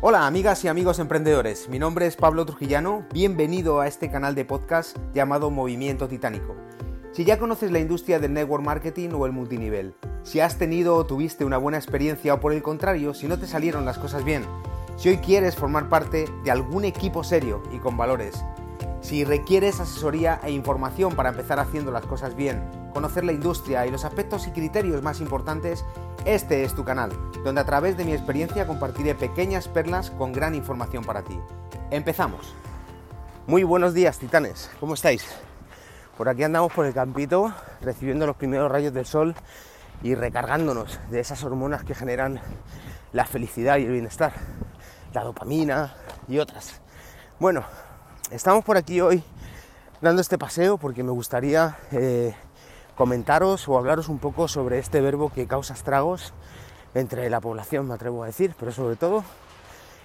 Hola amigas y amigos emprendedores, mi nombre es Pablo Trujillano, bienvenido a este canal de podcast llamado Movimiento Titánico. Si ya conoces la industria del network marketing o el multinivel, si has tenido o tuviste una buena experiencia o por el contrario, si no te salieron las cosas bien, si hoy quieres formar parte de algún equipo serio y con valores, si requieres asesoría e información para empezar haciendo las cosas bien, conocer la industria y los aspectos y criterios más importantes, este es tu canal, donde a través de mi experiencia compartiré pequeñas perlas con gran información para ti. Empezamos. Muy buenos días, titanes. ¿Cómo estáis? Por aquí andamos por el campito, recibiendo los primeros rayos del sol y recargándonos de esas hormonas que generan la felicidad y el bienestar, la dopamina y otras. Bueno, estamos por aquí hoy dando este paseo porque me gustaría eh, comentaros o hablaros un poco sobre este verbo que causa estragos entre la población, me atrevo a decir, pero sobre todo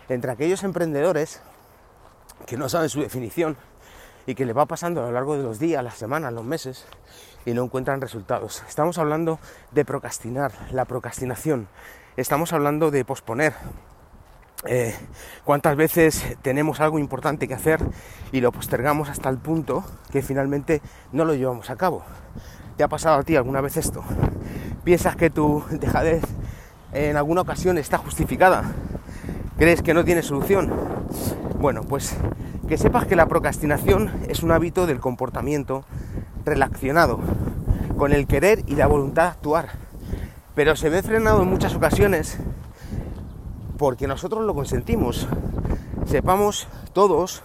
entre aquellos emprendedores que no saben su definición y que le va pasando a lo largo de los días, las semanas, los meses y no encuentran resultados. Estamos hablando de procrastinar, la procrastinación. Estamos hablando de posponer, eh, cuántas veces tenemos algo importante que hacer y lo postergamos hasta el punto que finalmente no lo llevamos a cabo. ¿Te ha pasado a ti alguna vez esto? ¿Piensas que tu dejadez en alguna ocasión está justificada? ¿Crees que no tiene solución? Bueno, pues que sepas que la procrastinación es un hábito del comportamiento relacionado con el querer y la voluntad de actuar, pero se ve frenado en muchas ocasiones porque nosotros lo consentimos. Sepamos todos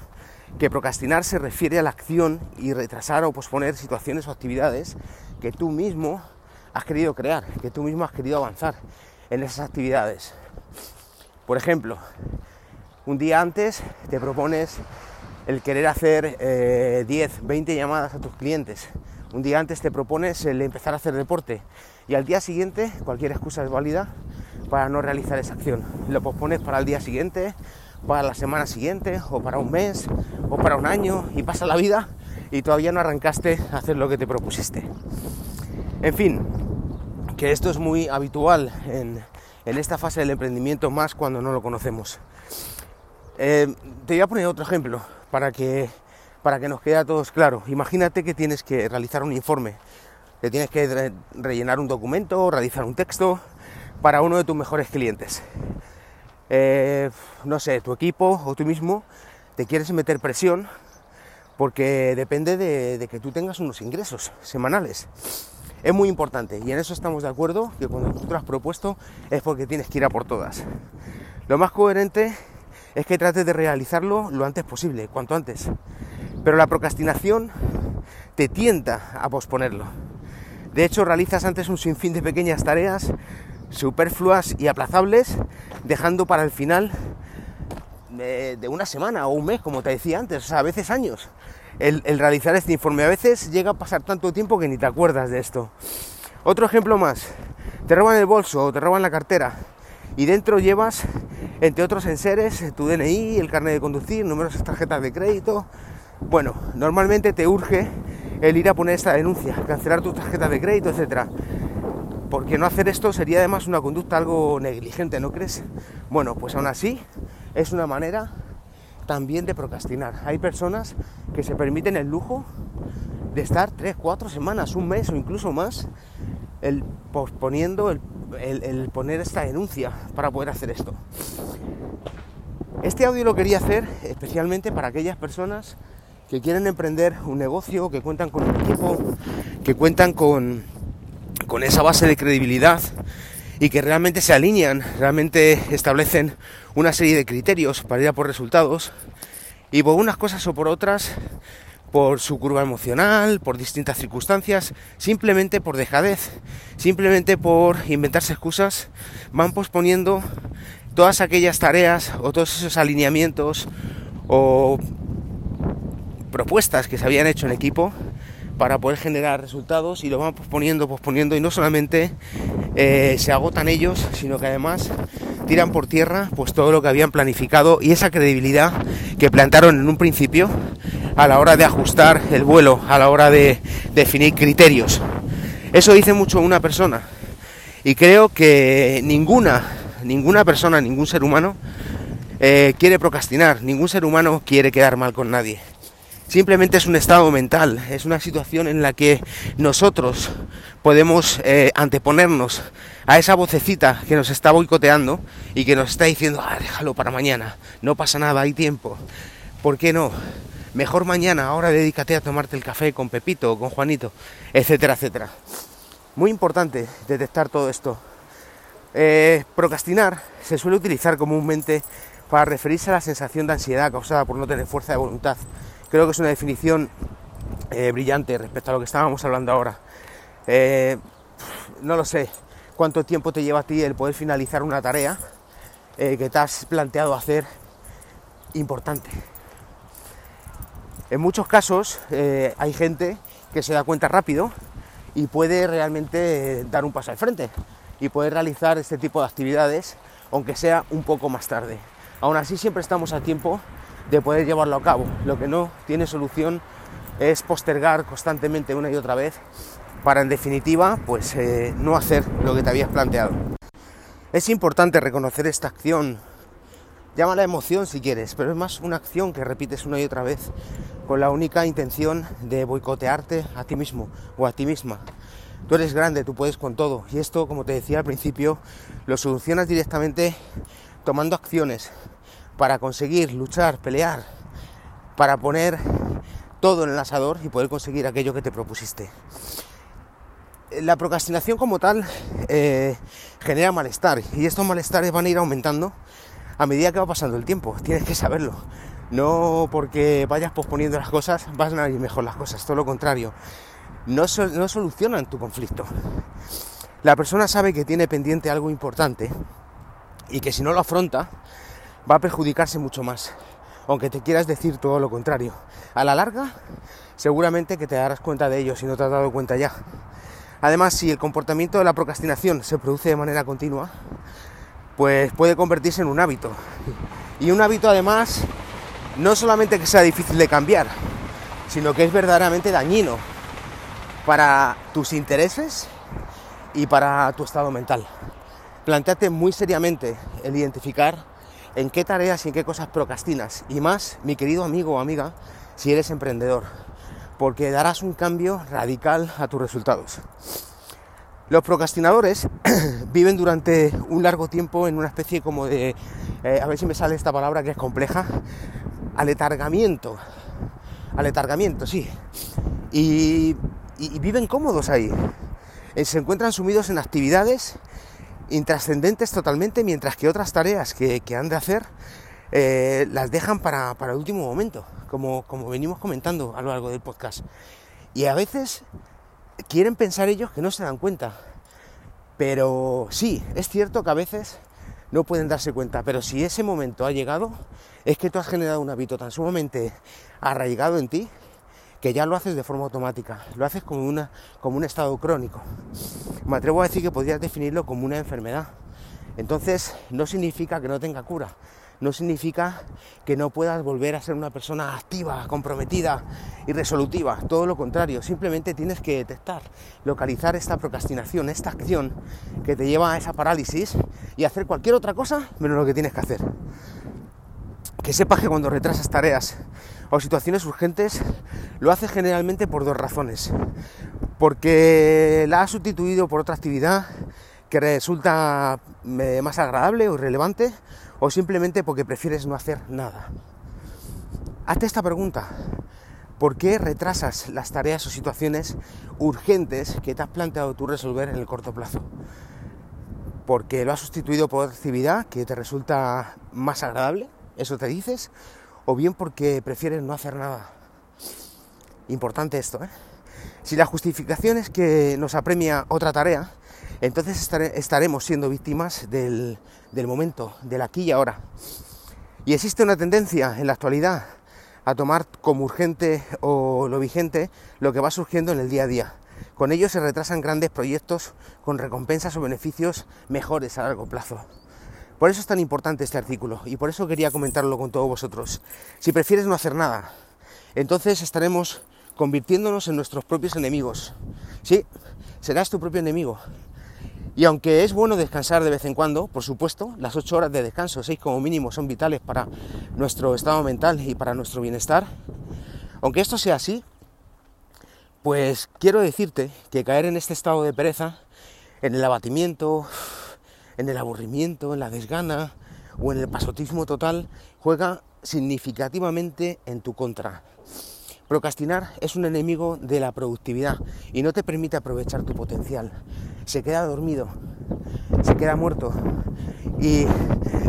que procrastinar se refiere a la acción y retrasar o posponer situaciones o actividades que tú mismo has querido crear, que tú mismo has querido avanzar en esas actividades. Por ejemplo, un día antes te propones el querer hacer 10, eh, 20 llamadas a tus clientes. Un día antes te propones el empezar a hacer deporte y al día siguiente cualquier excusa es válida para no realizar esa acción. Lo pospones para el día siguiente, para la semana siguiente, o para un mes, o para un año, y pasa la vida y todavía no arrancaste a hacer lo que te propusiste. En fin, que esto es muy habitual en, esta fase del emprendimiento, más cuando no lo conocemos. Eh, te voy a poner otro ejemplo para que, para que nos quede a todos claro. Imagínate que tienes que realizar un informe, que tienes que rellenar un documento, realizar un texto, para uno de tus mejores clientes. Eh, no sé, tu equipo o tú mismo te quieres meter presión porque depende de, que tú tengas unos ingresos semanales. Es muy importante y en eso estamos de acuerdo que cuando tú te lo has propuesto es porque tienes que ir a por todas. Lo más coherente es que trates de realizarlo lo antes posible, cuanto antes. Pero la procrastinación te tienta a posponerlo. De hecho, realizas antes un sinfín de pequeñas tareas superfluas y aplazables, dejando para el final de, una semana o un mes, como te decía antes, o sea, a veces años, el, realizar este informe. A veces llega a pasar tanto tiempo que ni te acuerdas de esto. Otro ejemplo más, te roban el bolso o te roban la cartera y dentro llevas, entre otros enseres, tu DNI, el carnet de conducir, numerosas tarjetas de crédito. Bueno, normalmente te urge el ir a poner esta denuncia, cancelar tus tarjetas de crédito, etcétera porque no hacer esto sería además una conducta algo negligente, ¿no crees? Bueno, pues aún así es una manera también de procrastinar. Hay personas que se permiten el lujo de estar 3, 4 semanas, un mes o incluso más, el posponiendo el, el poner esta denuncia para poder hacer esto. Este audio lo quería hacer especialmente para aquellas personas que quieren emprender un negocio, que cuentan con un equipo, que cuentan con con esa base de credibilidad y que realmente se alinean, realmente establecen una serie de criterios para ir a por resultados. Y por unas cosas o por otras, por su curva emocional, por distintas circunstancias, simplemente por dejadez, simplemente por inventarse excusas, van posponiendo todas aquellas tareas o todos esos alineamientos o propuestas que se habían hecho en equipo para poder generar resultados y lo van posponiendo, posponiendo y no solamente eh, se agotan ellos, sino que además tiran por tierra pues todo lo que habían planificado y esa credibilidad que plantaron en un principio a la hora de ajustar el vuelo, a la hora de definir criterios. Eso dice mucho una persona y creo que ninguna, ninguna persona, ningún ser humano eh, quiere procrastinar, ningún ser humano quiere quedar mal con nadie. Simplemente es un estado mental, es una situación en la que nosotros podemos eh, anteponernos a esa vocecita que nos está boicoteando y que nos está diciendo, ah, déjalo para mañana, no pasa nada, hay tiempo. ¿Por qué no? Mejor mañana, ahora dedícate a tomarte el café con Pepito o con Juanito, etcétera, etcétera. Muy importante detectar todo esto. Eh, procrastinar se suele utilizar comúnmente para referirse a la sensación de ansiedad causada por no tener fuerza de voluntad Creo que es una definición eh, brillante respecto a lo que estábamos hablando ahora. Eh, no lo sé cuánto tiempo te lleva a ti el poder finalizar una tarea eh, que te has planteado hacer importante. En muchos casos hay gente que se da cuenta rápido y puede realmente dar un paso al frente y poder realizar este tipo de actividades, aunque sea un poco más tarde. Aún así siempre estamos a tiempo de poder llevarlo a cabo. Lo que no tiene solución es postergar constantemente una y otra vez para en definitiva pues eh, no hacer lo que te habías planteado. Es importante reconocer esta acción, llámala emoción si quieres, pero es más una acción que repites una y otra vez con la única intención de boicotearte a ti mismo o a ti misma. Tú eres grande, tú puedes con todo y esto, como te decía al principio, lo solucionas directamente tomando acciones, para conseguir luchar, pelear, para poner todo en el asador y poder conseguir aquello que te propusiste. La procrastinación como tal eh, genera malestar y estos malestares van a ir aumentando a medida que va pasando el tiempo, tienes que saberlo. No porque vayas posponiendo las cosas van a ir mejor las cosas, todo lo contrario. No, no solucionan tu conflicto. La persona sabe que tiene pendiente algo importante y que si no lo afronta, va a perjudicarse mucho más, aunque te quieras decir todo lo contrario. A la larga, seguramente que te darás cuenta de ello si no te has dado cuenta ya. Además, si el comportamiento de la procrastinación se produce de manera continua, pues puede convertirse en un hábito. Y un hábito además, no solamente que sea difícil de cambiar, sino que es verdaderamente dañino para tus intereses y para tu estado mental. Planteate muy seriamente el identificar en qué tareas y en qué cosas procrastinas. Y más, mi querido amigo o amiga, si eres emprendedor, porque darás un cambio radical a tus resultados. Los procrastinadores viven durante un largo tiempo en una especie como de, eh, a ver si me sale esta palabra que es compleja, aletargamiento. Aletargamiento, sí. Y, viven cómodos ahí. Eh, se encuentran sumidos en actividades intrascendentes totalmente, mientras que otras tareas que, han de hacer eh, las dejan para, el último momento, como, como venimos comentando a lo largo del podcast. Y a veces quieren pensar ellos que no se dan cuenta. Pero sí, es cierto que a veces no pueden darse cuenta, pero si ese momento ha llegado, es que tú has generado un hábito tan sumamente arraigado en ti que ya lo haces de forma automática, lo haces como, una, como un estado crónico. Me atrevo a decir que podrías definirlo como una enfermedad. Entonces no significa que no tenga cura, no significa que no puedas volver a ser una persona activa, comprometida y resolutiva. Todo lo contrario, simplemente tienes que detectar, localizar esta procrastinación, esta acción que te lleva a esa parálisis y hacer cualquier otra cosa menos lo que tienes que hacer. Que sepas que cuando retrasas tareas o situaciones urgentes, lo haces generalmente por dos razones. Porque la has sustituido por otra actividad que resulta eh, más agradable o irrelevante, o simplemente porque prefieres no hacer nada. Hazte esta pregunta. ¿Por qué retrasas las tareas o situaciones urgentes que te has planteado tú resolver en el corto plazo? Porque lo has sustituido por otra actividad que te resulta más agradable, eso te dices, o bien porque prefieres no hacer nada. Importante esto, ¿eh? Si la justificación es que nos apremia otra tarea, entonces estaremos siendo víctimas del, del momento, del aquí y ahora. Y existe una tendencia en la actualidad a tomar como urgente o lo vigente lo que va surgiendo en el día a día. Con ello se retrasan grandes proyectos con recompensas o beneficios mejores a largo plazo. Por eso es tan importante este artículo y por eso quería comentarlo con todos vosotros. Si prefieres no hacer nada, entonces estaremos convirtiéndonos en nuestros propios enemigos. Sí, serás tu propio enemigo. Y aunque es bueno descansar de vez en cuando, por supuesto, las 8 horas de descanso, 6 como mínimo, son vitales para nuestro estado mental y para nuestro bienestar. Aunque esto sea así, pues quiero decirte que caer en este estado de pereza, en el abatimiento, en el aburrimiento, en la desgana o en el pasotismo total, juega significativamente en tu contra. Procrastinar es un enemigo de la productividad y no te permite aprovechar tu potencial. Se queda dormido, se queda muerto. Y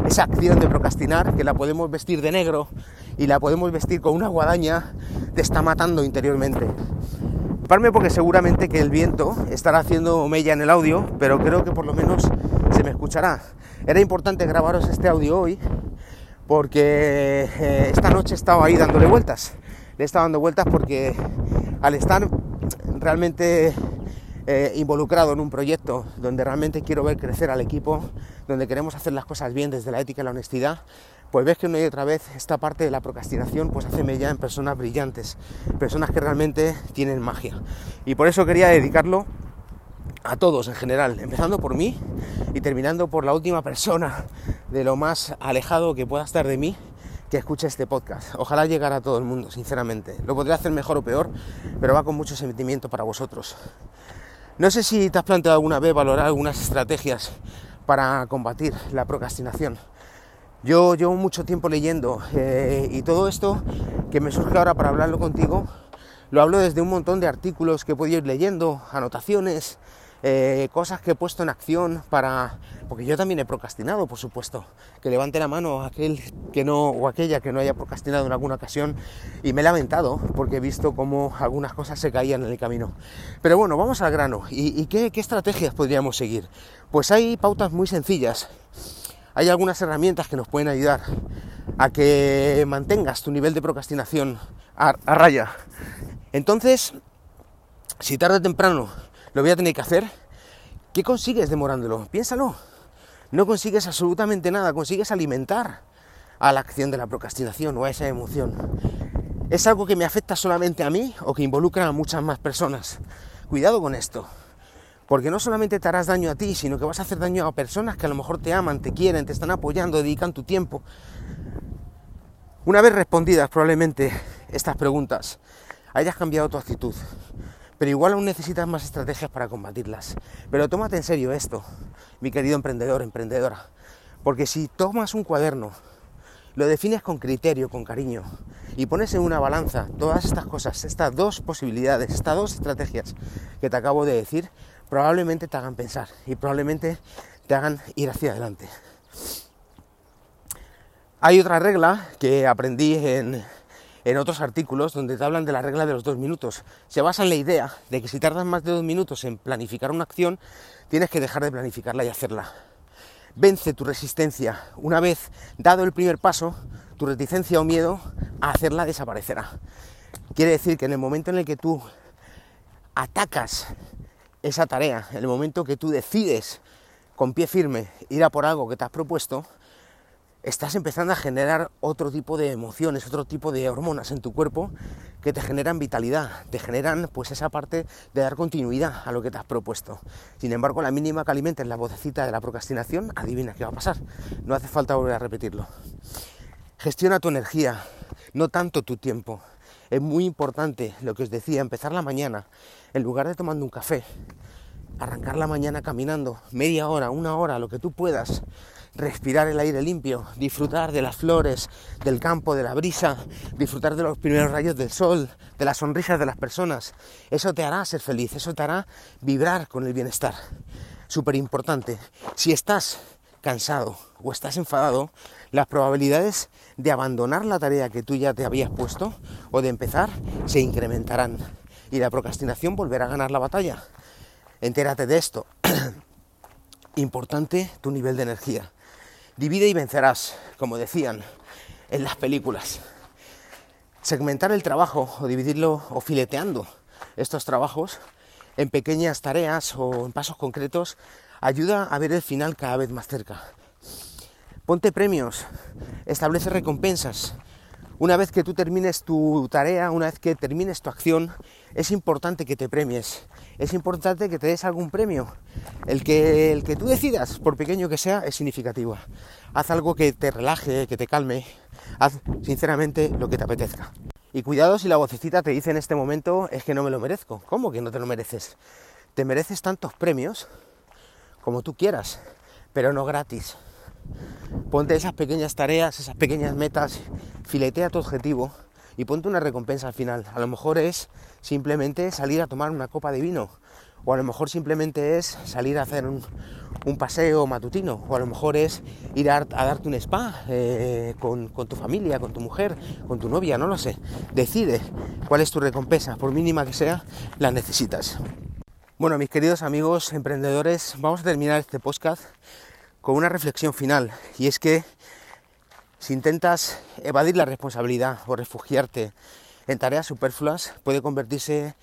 esa acción de procrastinar, que la podemos vestir de negro y la podemos vestir con una guadaña, te está matando interiormente. Parme porque seguramente que el viento estará haciendo mella en el audio, pero creo que por lo menos se me escuchará. Era importante grabaros este audio hoy porque eh, esta noche he estado ahí dándole vueltas le está dando vueltas porque al estar realmente eh, involucrado en un proyecto donde realmente quiero ver crecer al equipo, donde queremos hacer las cosas bien desde la ética y la honestidad, pues ves que una y otra vez esta parte de la procrastinación pues hace mella en personas brillantes, personas que realmente tienen magia. Y por eso quería dedicarlo a todos en general, empezando por mí y terminando por la última persona de lo más alejado que pueda estar de mí, que escuche este podcast. Ojalá llegara a todo el mundo, sinceramente. Lo podría hacer mejor o peor, pero va con mucho sentimiento para vosotros. No sé si te has planteado alguna vez valorar algunas estrategias para combatir la procrastinación. Yo llevo mucho tiempo leyendo eh, y todo esto que me surge ahora para hablarlo contigo, lo hablo desde un montón de artículos que he podido ir leyendo, anotaciones, eh, cosas que he puesto en acción para... Porque yo también he procrastinado, por supuesto. Que levante la mano aquel que no, o aquella que no haya procrastinado en alguna ocasión. Y me he lamentado porque he visto cómo algunas cosas se caían en el camino. Pero bueno, vamos al grano. ¿Y, qué, estrategias podríamos seguir? Pues hay pautas muy sencillas. Hay algunas herramientas que nos pueden ayudar a que mantengas tu nivel de procrastinación a, a raya. Entonces, si tarde o temprano lo voy a tener que hacer. ¿Qué consigues demorándolo? Piénsalo. No consigues absolutamente nada, consigues alimentar a la acción de la procrastinación o a esa emoción. ¿Es algo que me afecta solamente a mí o que involucra a muchas más personas? Cuidado con esto, porque no solamente te harás daño a ti, sino que vas a hacer daño a personas que a lo mejor te aman, te quieren, te están apoyando, dedican tu tiempo. Una vez respondidas probablemente estas preguntas, hayas cambiado tu actitud, pero igual aún necesitas más estrategias para combatirlas. Pero tómate en serio esto, mi querido emprendedor, emprendedora, porque si tomas un cuaderno, lo defines con criterio, con cariño, y pones en una balanza todas estas cosas, estas dos posibilidades, estas dos estrategias que te acabo de decir, probablemente te hagan pensar y probablemente te hagan ir hacia adelante. Hay otra regla que aprendí en, en otros artículos donde te hablan de la regla de los dos minutos. Se basa en la idea de que si tardas más de dos minutos en planificar una acción, tienes que dejar de planificarla y hacerla. Vence tu resistencia. Una vez dado el primer paso, tu reticencia o miedo a hacerla desaparecerá. Quiere decir que en el momento en el que tú atacas esa tarea, en el momento que tú decides con pie firme ir a por algo que te has propuesto, estás empezando a generar otro tipo de emociones, otro tipo de hormonas en tu cuerpo que te generan vitalidad, te generan pues esa parte de dar continuidad a lo que te has propuesto. Sin embargo, la mínima que alimentes la vocecita de la procrastinación, adivina qué va a pasar. No hace falta volver a repetirlo. Gestiona tu energía, no tanto tu tiempo. Es muy importante lo que os decía, empezar la mañana, en lugar de tomando un café, arrancar la mañana caminando, media hora, una hora, lo que tú puedas, respirar el aire limpio, disfrutar de las flores, del campo, de la brisa, disfrutar de los primeros rayos del sol, de las sonrisas de las personas. Eso te hará ser feliz, eso te hará vibrar con el bienestar. Súper importante. Si estás cansado o estás enfadado, las probabilidades de abandonar la tarea que tú ya te habías puesto o de empezar se incrementarán y la procrastinación volverá a ganar la batalla. Entérate de esto. Importante tu nivel de energía. Divide y vencerás, como decían en las películas. Segmentar el trabajo o dividirlo o fileteando estos trabajos en pequeñas tareas o en pasos concretos ayuda a ver el final cada vez más cerca. Ponte premios, establece recompensas. Una vez que tú termines tu tarea, una vez que termines tu acción, es importante que te premies es importante que te des algún premio. El que, el que tú decidas, por pequeño que sea, es significativo. Haz algo que te relaje, que te calme. Haz sinceramente lo que te apetezca. Y cuidado si la vocecita te dice en este momento es que no me lo merezco. ¿Cómo que no te lo mereces? Te mereces tantos premios como tú quieras, pero no gratis. Ponte esas pequeñas tareas, esas pequeñas metas, filetea tu objetivo y ponte una recompensa al final. A lo mejor es simplemente salir a tomar una copa de vino, o a lo mejor simplemente es salir a hacer un, paseo matutino, o a lo mejor es ir a, darte un spa eh, con, con, tu familia, con tu mujer, con tu novia, no lo sé. Decide cuál es tu recompensa, por mínima que sea, la necesitas. Bueno, mis queridos amigos emprendedores, vamos a terminar este podcast con una reflexión final, y es que si intentas evadir la responsabilidad o refugiarte en tareas superfluas, puede convertirse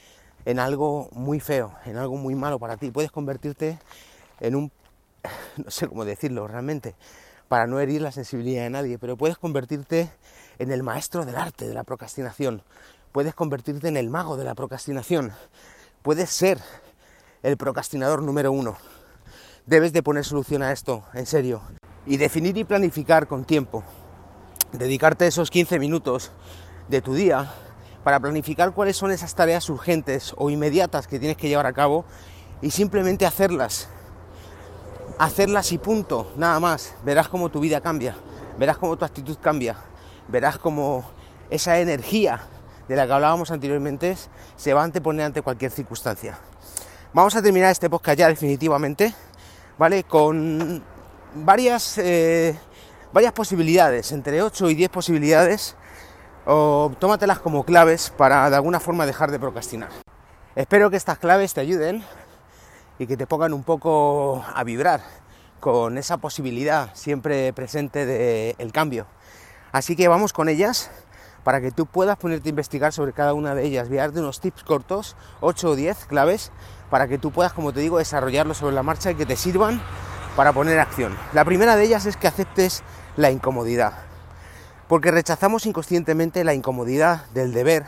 en algo muy feo, en algo muy malo para ti. Puedes convertirte en un, no sé cómo decirlo realmente, para no herir la sensibilidad de nadie, pero puedes convertirte en el maestro del arte de la procrastinación. Puedes convertirte en el mago de la procrastinación. Puedes ser el procrastinador número uno. Debes de poner solución a esto, en serio. Y definir y planificar con tiempo dedicarte esos 15 minutos de tu día para planificar cuáles son esas tareas urgentes o inmediatas que tienes que llevar a cabo y simplemente hacerlas. Hacerlas y punto, nada más. Verás cómo tu vida cambia, verás cómo tu actitud cambia, verás cómo esa energía de la que hablábamos anteriormente se va a anteponer ante cualquier circunstancia. Vamos a terminar este podcast ya definitivamente, ¿vale? Con varias eh, varias posibilidades, entre 8 y 10 posibilidades, o tómatelas como claves para de alguna forma dejar de procrastinar. Espero que estas claves te ayuden y que te pongan un poco a vibrar con esa posibilidad siempre presente del cambio. Así que vamos con ellas para que tú puedas ponerte a investigar sobre cada una de ellas, Voy de unos tips cortos, 8 o 10 claves, para que tú puedas, como te digo, desarrollarlo sobre la marcha y que te sirvan para poner acción. La primera de ellas es que aceptes la incomodidad. Porque rechazamos inconscientemente la incomodidad del deber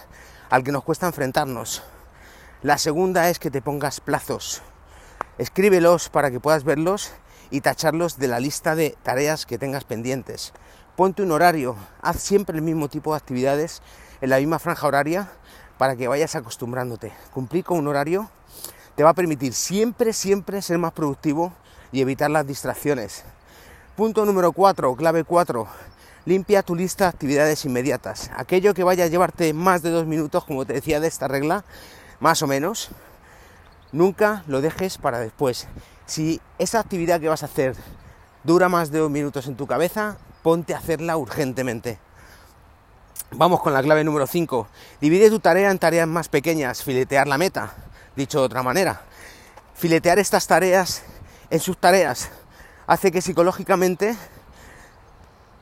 al que nos cuesta enfrentarnos. La segunda es que te pongas plazos. Escríbelos para que puedas verlos y tacharlos de la lista de tareas que tengas pendientes. Ponte un horario, haz siempre el mismo tipo de actividades en la misma franja horaria para que vayas acostumbrándote. Cumplir con un horario te va a permitir siempre, siempre ser más productivo y evitar las distracciones. Punto número 4, clave 4. Limpia tu lista de actividades inmediatas. Aquello que vaya a llevarte más de dos minutos, como te decía de esta regla, más o menos, nunca lo dejes para después. Si esa actividad que vas a hacer dura más de dos minutos en tu cabeza, ponte a hacerla urgentemente. Vamos con la clave número 5. Divide tu tarea en tareas más pequeñas, filetear la meta, dicho de otra manera. Filetear estas tareas en sus tareas hace que psicológicamente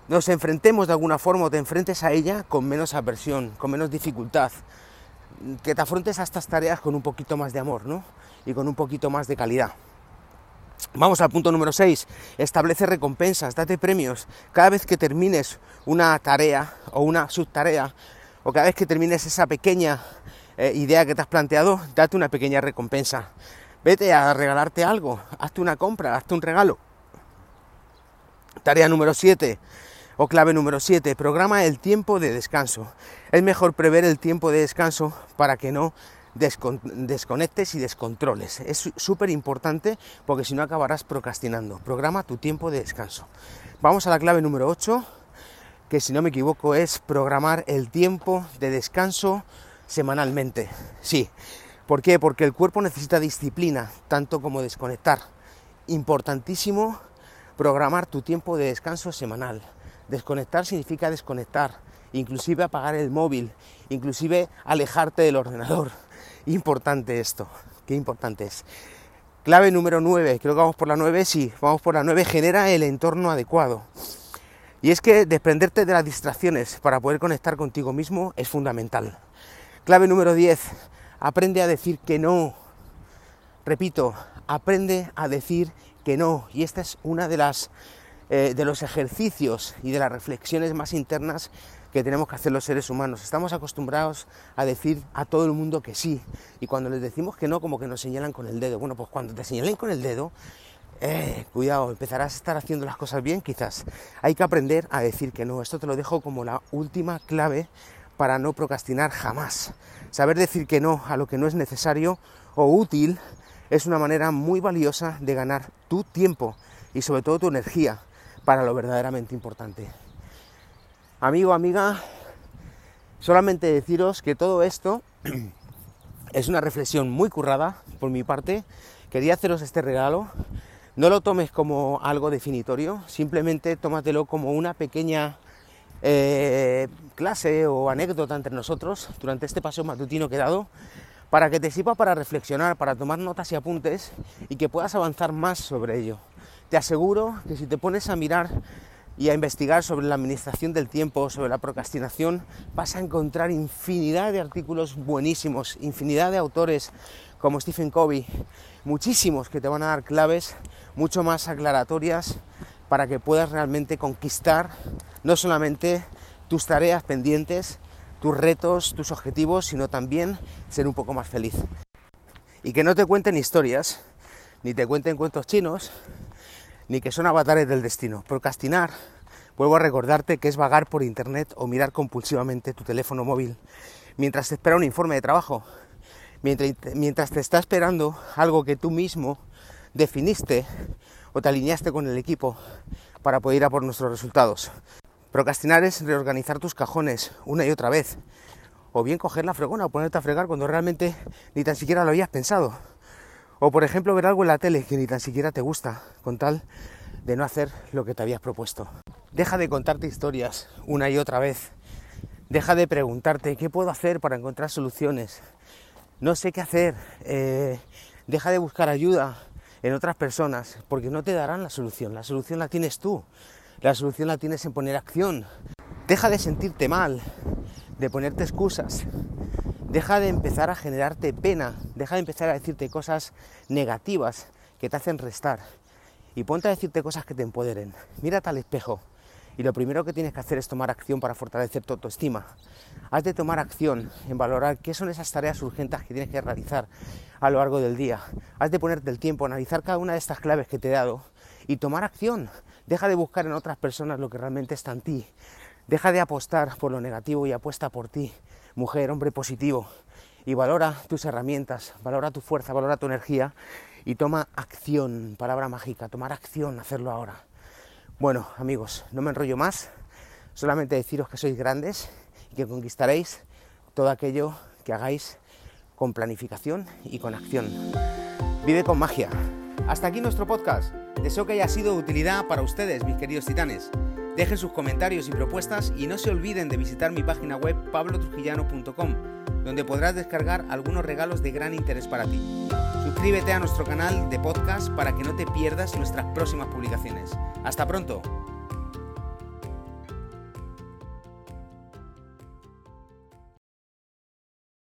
nos enfrentemos de alguna forma o te enfrentes a ella con menos aversión, con menos dificultad, que te afrontes a estas tareas con un poquito más de amor, ¿no? Y con un poquito más de calidad. Vamos al punto número 6. Establece recompensas, date premios. Cada vez que termines una tarea o una subtarea, o cada vez que termines esa pequeña eh, idea que te has planteado, date una pequeña recompensa. Vete a regalarte algo, hazte una compra, hazte un regalo. Tarea número 7 o clave número 7, programa el tiempo de descanso. Es mejor prever el tiempo de descanso para que no desconectes y descontroles. Es súper importante porque si no acabarás procrastinando. Programa tu tiempo de descanso. Vamos a la clave número 8, que si no me equivoco es programar el tiempo de descanso semanalmente. Sí. ¿Por qué? Porque el cuerpo necesita disciplina, tanto como desconectar. Importantísimo programar tu tiempo de descanso semanal. Desconectar significa desconectar, inclusive apagar el móvil, inclusive alejarte del ordenador. Importante esto, qué importante es. Clave número 9, creo que vamos por la 9, sí, vamos por la 9, genera el entorno adecuado. Y es que desprenderte de las distracciones para poder conectar contigo mismo es fundamental. Clave número 10, aprende a decir que no. Repito, aprende a decir que no. Y esta es una de las eh, de los ejercicios y de las reflexiones más internas que tenemos que hacer los seres humanos. Estamos acostumbrados a decir a todo el mundo que sí. Y cuando les decimos que no, como que nos señalan con el dedo. Bueno, pues cuando te señalen con el dedo, eh, cuidado, empezarás a estar haciendo las cosas bien quizás. Hay que aprender a decir que no. Esto te lo dejo como la última clave para no procrastinar jamás. Saber decir que no a lo que no es necesario o útil es una manera muy valiosa de ganar tu tiempo y sobre todo tu energía para lo verdaderamente importante. Amigo, amiga, solamente deciros que todo esto es una reflexión muy currada por mi parte. Quería haceros este regalo. No lo tomes como algo definitorio, simplemente tómatelo como una pequeña eh, clase o anécdota entre nosotros durante este paseo matutino que he dado para que te sirva para reflexionar, para tomar notas y apuntes y que puedas avanzar más sobre ello. Te aseguro que si te pones a mirar y a investigar sobre la administración del tiempo, sobre la procrastinación, vas a encontrar infinidad de artículos buenísimos, infinidad de autores como Stephen Covey, muchísimos que te van a dar claves mucho más aclaratorias para que puedas realmente conquistar no solamente tus tareas pendientes, tus retos, tus objetivos, sino también ser un poco más feliz. Y que no te cuenten historias, ni te cuenten cuentos chinos, ni que son avatares del destino. Procrastinar, vuelvo a recordarte que es vagar por internet o mirar compulsivamente tu teléfono móvil mientras te espera un informe de trabajo, mientras, te está esperando algo que tú mismo definiste o te alineaste con el equipo para poder ir a por nuestros resultados. Procrastinar es reorganizar tus cajones una y otra vez, o bien coger la fregona o ponerte a fregar cuando realmente ni tan siquiera lo habías pensado. O por ejemplo ver algo en la tele que ni tan siquiera te gusta, con tal de no hacer lo que te habías propuesto. Deja de contarte historias una y otra vez. Deja de preguntarte qué puedo hacer para encontrar soluciones. No sé qué hacer. Eh, deja de buscar ayuda en otras personas porque no te darán la solución. La solución la tienes tú. La solución la tienes en poner acción. Deja de sentirte mal, de ponerte excusas, Deja de empezar a generarte pena, deja de empezar a decirte cosas negativas que te hacen restar y ponte a decirte cosas que te empoderen. Mírate al espejo y lo primero que tienes que hacer es tomar acción para fortalecer tu autoestima. Has de tomar acción en valorar qué son esas tareas urgentes que tienes que realizar a lo largo del día. Has de ponerte el tiempo, analizar cada una de estas claves que te he dado y tomar acción. Deja de buscar en otras personas lo que realmente está en ti. Deja de apostar por lo negativo y apuesta por ti mujer, hombre positivo, y valora tus herramientas, valora tu fuerza, valora tu energía y toma acción, palabra mágica, tomar acción, hacerlo ahora. Bueno, amigos, no me enrollo más, solamente deciros que sois grandes y que conquistaréis todo aquello que hagáis con planificación y con acción. Vive con magia. Hasta aquí nuestro podcast. Deseo que haya sido de utilidad para ustedes, mis queridos titanes. Dejen sus comentarios y propuestas y no se olviden de visitar mi página web pablotrujillano.com, donde podrás descargar algunos regalos de gran interés para ti. Suscríbete a nuestro canal de podcast para que no te pierdas nuestras próximas publicaciones. Hasta pronto.